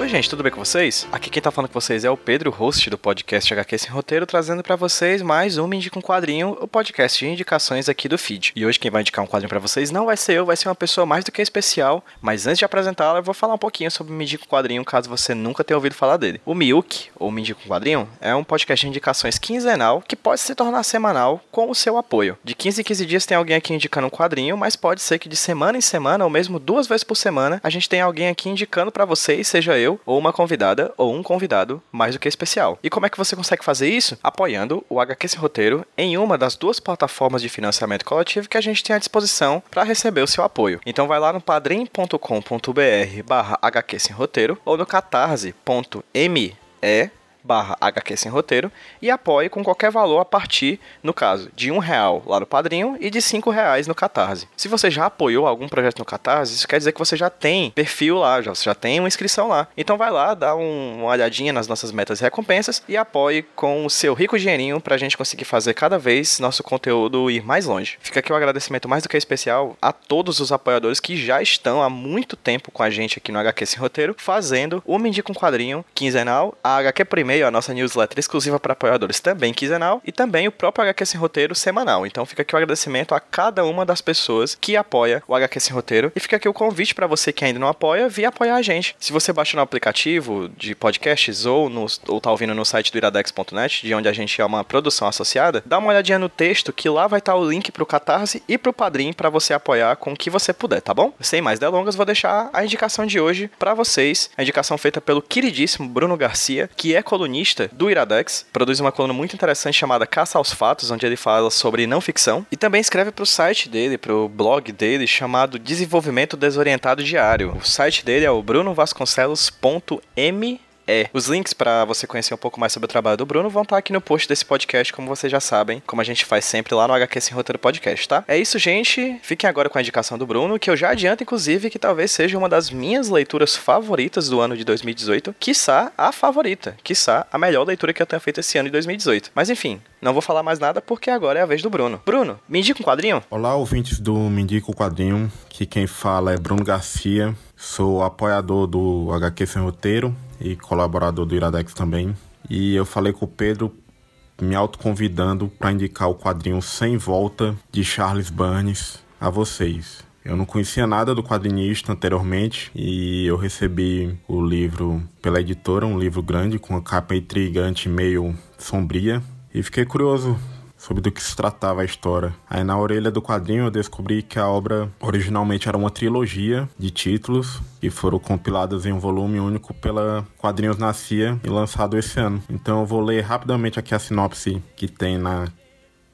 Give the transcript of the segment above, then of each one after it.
Oi, gente, tudo bem com vocês? Aqui quem tá falando com vocês é o Pedro, host do podcast HQ Sem Roteiro, trazendo para vocês mais um Indica um Quadrinho, o podcast de indicações aqui do feed. E hoje quem vai indicar um quadrinho para vocês não vai ser eu, vai ser uma pessoa mais do que especial, mas antes de apresentá-la, eu vou falar um pouquinho sobre o Me Indica um Quadrinho, caso você nunca tenha ouvido falar dele. O Miuk, ou Indica um Quadrinho, é um podcast de indicações quinzenal que pode se tornar semanal com o seu apoio. De 15 em 15 dias tem alguém aqui indicando um quadrinho, mas pode ser que de semana em semana, ou mesmo duas vezes por semana, a gente tenha alguém aqui indicando para vocês, seja eu, ou uma convidada ou um convidado mais do que especial. E como é que você consegue fazer isso? Apoiando o HQ Sem Roteiro em uma das duas plataformas de financiamento coletivo que a gente tem à disposição para receber o seu apoio. Então vai lá no padrim.com.br barra HQ Sem Roteiro ou no catarse.me barra HQ Sem Roteiro e apoie com qualquer valor a partir, no caso, de um real lá no Padrinho e de cinco reais no Catarse. Se você já apoiou algum projeto no Catarse, isso quer dizer que você já tem perfil lá, já, você já tem uma inscrição lá. Então vai lá, dá um, uma olhadinha nas nossas metas e recompensas e apoie com o seu rico dinheirinho pra gente conseguir fazer cada vez nosso conteúdo ir mais longe. Fica aqui o um agradecimento mais do que especial a todos os apoiadores que já estão há muito tempo com a gente aqui no HQ Sem Roteiro, fazendo o Me Indica um Quadrinho quinzenal, a HQ Primeiro, a nossa newsletter exclusiva para apoiadores também quinzenal e também o próprio HQ Sem Roteiro semanal. Então fica aqui o agradecimento a cada uma das pessoas que apoia o HQ Sem Roteiro e fica aqui o convite para você que ainda não apoia, vir apoiar a gente. Se você baixa no aplicativo de podcasts ou, no, ou tá ouvindo no site do iradex.net, de onde a gente é uma produção associada, dá uma olhadinha no texto que lá vai estar o link pro Catarse e pro Padrim para você apoiar com o que você puder, tá bom? Sem mais delongas, vou deixar a indicação de hoje para vocês. A indicação feita pelo queridíssimo Bruno Garcia, que é colunista do Iradex, produz uma coluna muito interessante chamada Caça aos Fatos, onde ele fala sobre não ficção, e também escreve para o site dele, para o blog dele, chamado Desenvolvimento Desorientado Diário. O site dele é o brunovasconcelos.me é. Os links para você conhecer um pouco mais sobre o trabalho do Bruno vão estar aqui no post desse podcast, como vocês já sabem, como a gente faz sempre lá no HQ Sem Roteiro Podcast, tá? É isso, gente. Fiquem agora com a indicação do Bruno, que eu já adianto, inclusive, que talvez seja uma das minhas leituras favoritas do ano de 2018, quiçá a favorita, quiçá a melhor leitura que eu tenha feito esse ano de 2018. Mas enfim, não vou falar mais nada porque agora é a vez do Bruno. Bruno, me indica um quadrinho? Olá, ouvintes do Me Indica o Quadrinho, que quem fala é Bruno Garcia, sou apoiador do HQ Sem Roteiro e colaborador do Iradex também. E eu falei com o Pedro me autoconvidando para indicar o quadrinho Sem Volta de Charles Burns a vocês. Eu não conhecia nada do quadrinista anteriormente e eu recebi o livro pela editora, um livro grande com uma capa intrigante meio sombria e fiquei curioso sobre do que se tratava a história. Aí na orelha do quadrinho eu descobri que a obra originalmente era uma trilogia de títulos que foram compilados em um volume único pela Quadrinhos Nascia e lançado esse ano. Então eu vou ler rapidamente aqui a sinopse que tem na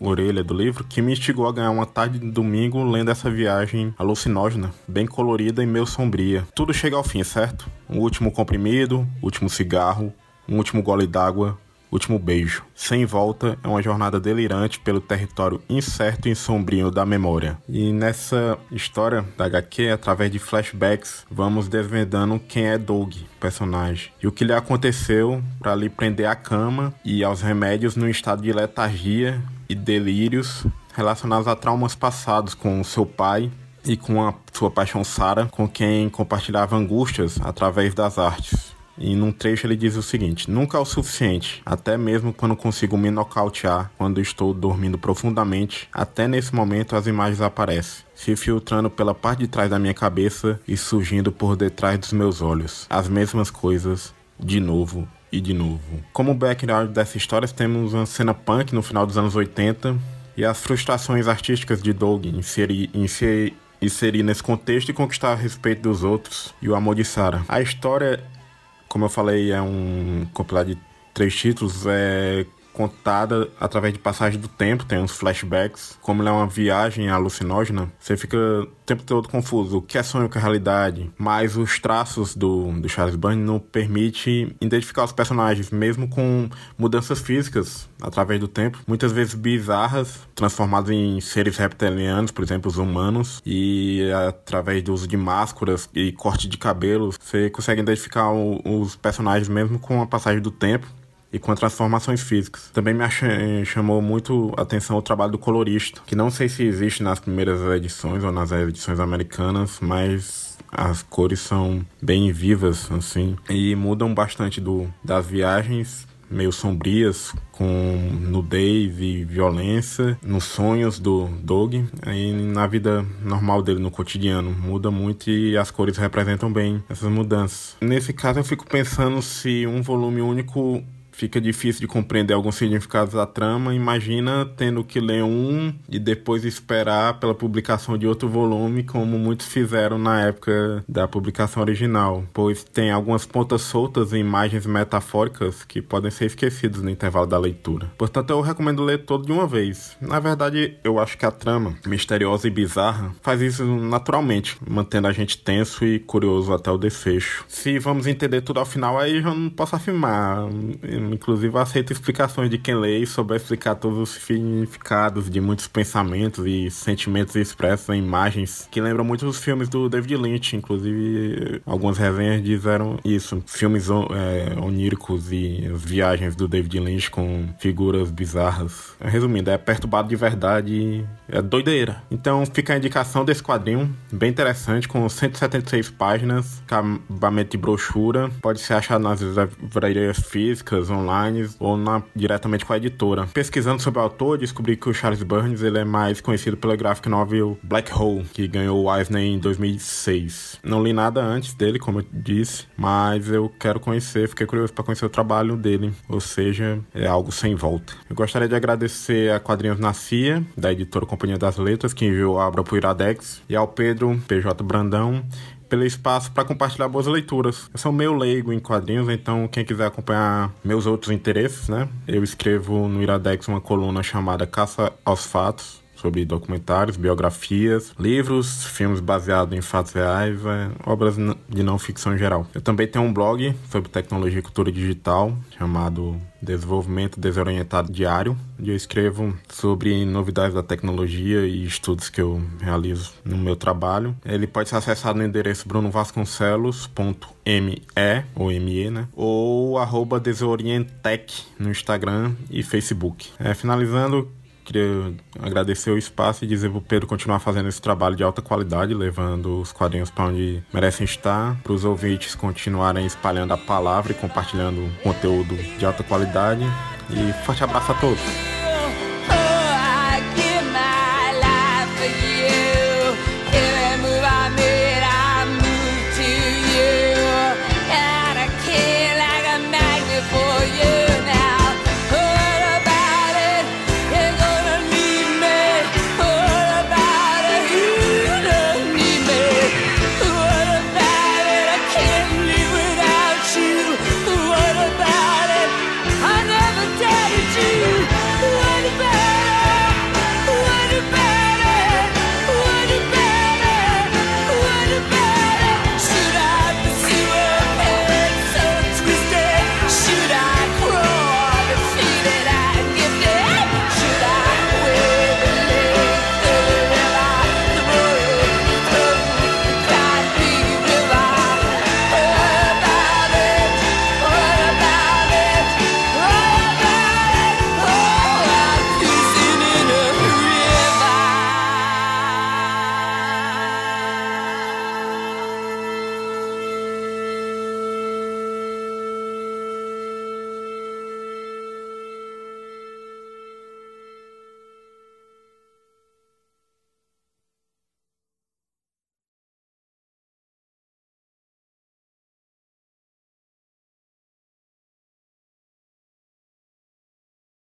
orelha do livro, que me instigou a ganhar uma tarde de domingo lendo essa viagem alucinógena, bem colorida e meio sombria. Tudo chega ao fim, certo? Um último comprimido, último cigarro, um último gole d'água, Último Beijo. Sem Volta é uma jornada delirante pelo território incerto e sombrio da memória. E nessa história da HQ, através de flashbacks, vamos desvendando quem é Doug, personagem, e o que lhe aconteceu para lhe prender à cama e aos remédios no estado de letargia e delírios relacionados a traumas passados com seu pai e com a sua paixão Sara, com quem compartilhava angústias através das artes. E num trecho ele diz o seguinte: Nunca é o suficiente, até mesmo quando consigo me nocautear, quando estou dormindo profundamente, até nesse momento as imagens aparecem, se filtrando pela parte de trás da minha cabeça e surgindo por detrás dos meus olhos. As mesmas coisas, de novo e de novo. Como background dessa história, temos uma cena punk no final dos anos 80 e as frustrações artísticas de Doug em inserir, inserir, inserir nesse contexto e conquistar a respeito dos outros e o amor de Sarah. A história como eu falei, é um compilado de três títulos. É contada através de passagem do tempo, tem uns flashbacks. Como é uma viagem alucinógena, você fica o tempo todo confuso. O que é sonho, o que é realidade? Mas os traços do, do Charles Burns não permite identificar os personagens, mesmo com mudanças físicas através do tempo, muitas vezes bizarras, transformados em seres reptilianos, por exemplo, os humanos, e através do uso de máscaras e corte de cabelos, você consegue identificar o, os personagens mesmo com a passagem do tempo e com transformações físicas. Também me chamou muito a atenção o trabalho do colorista, que não sei se existe nas primeiras edições ou nas edições americanas, mas as cores são bem vivas, assim, e mudam bastante do, das viagens meio sombrias, com nudez e violência, nos sonhos do Doug e na vida normal dele, no cotidiano. Muda muito e as cores representam bem essas mudanças. Nesse caso, eu fico pensando se um volume único fica difícil de compreender alguns significados da trama. Imagina tendo que ler um e depois esperar pela publicação de outro volume, como muitos fizeram na época da publicação original, pois tem algumas pontas soltas em imagens metafóricas que podem ser esquecidas no intervalo da leitura. Portanto, eu recomendo ler todo de uma vez. Na verdade, eu acho que a trama, misteriosa e bizarra, faz isso naturalmente, mantendo a gente tenso e curioso até o desfecho. Se vamos entender tudo ao final, aí eu não posso afirmar Inclusive, aceito explicações de quem lê e souber explicar todos os significados de muitos pensamentos e sentimentos expressos em imagens que lembram muito os filmes do David Lynch. Inclusive, algumas resenhas disseram isso. Filmes é, oníricos e viagens do David Lynch com figuras bizarras. Resumindo, é perturbado de verdade, é doideira. Então, fica a indicação desse quadrinho, bem interessante, com 176 páginas, acabamento de brochura. Pode ser achado nas livrarias físicas, online ou na, diretamente com a editora. Pesquisando sobre o autor, descobri que o Charles Burns ele é mais conhecido pela graphic novel Black Hole, que ganhou o Eisner em 2006. Não li nada antes dele, como eu disse, mas eu quero conhecer, fiquei curioso para conhecer o trabalho dele, ou seja, é algo sem volta. Eu gostaria de agradecer a Quadrinhos na CIA, da editora Companhia das Letras, que enviou a obra para o Iradex, e ao Pedro PJ Brandão, pelo espaço para compartilhar boas leituras. Eu sou meio leigo em quadrinhos, então quem quiser acompanhar meus outros interesses, né? Eu escrevo no Iradex uma coluna chamada Caça aos Fatos, sobre documentários, biografias, livros, filmes baseados em fatos reais, é, obras de não ficção em geral. Eu também tenho um blog sobre tecnologia e cultura digital chamado Desenvolvimento Desorientado Diário, onde eu escrevo sobre novidades da tecnologia e estudos que eu realizo no meu trabalho. Ele pode ser acessado no endereço brunovasconcelos.me ou me, né? Ou arroba desorientec no Instagram e Facebook. É, finalizando, Queria agradecer o espaço e dizer para o Pedro continuar fazendo esse trabalho de alta qualidade, levando os quadrinhos para onde merecem estar, para os ouvintes continuarem espalhando a palavra e compartilhando conteúdo de alta qualidade. E forte abraço a todos!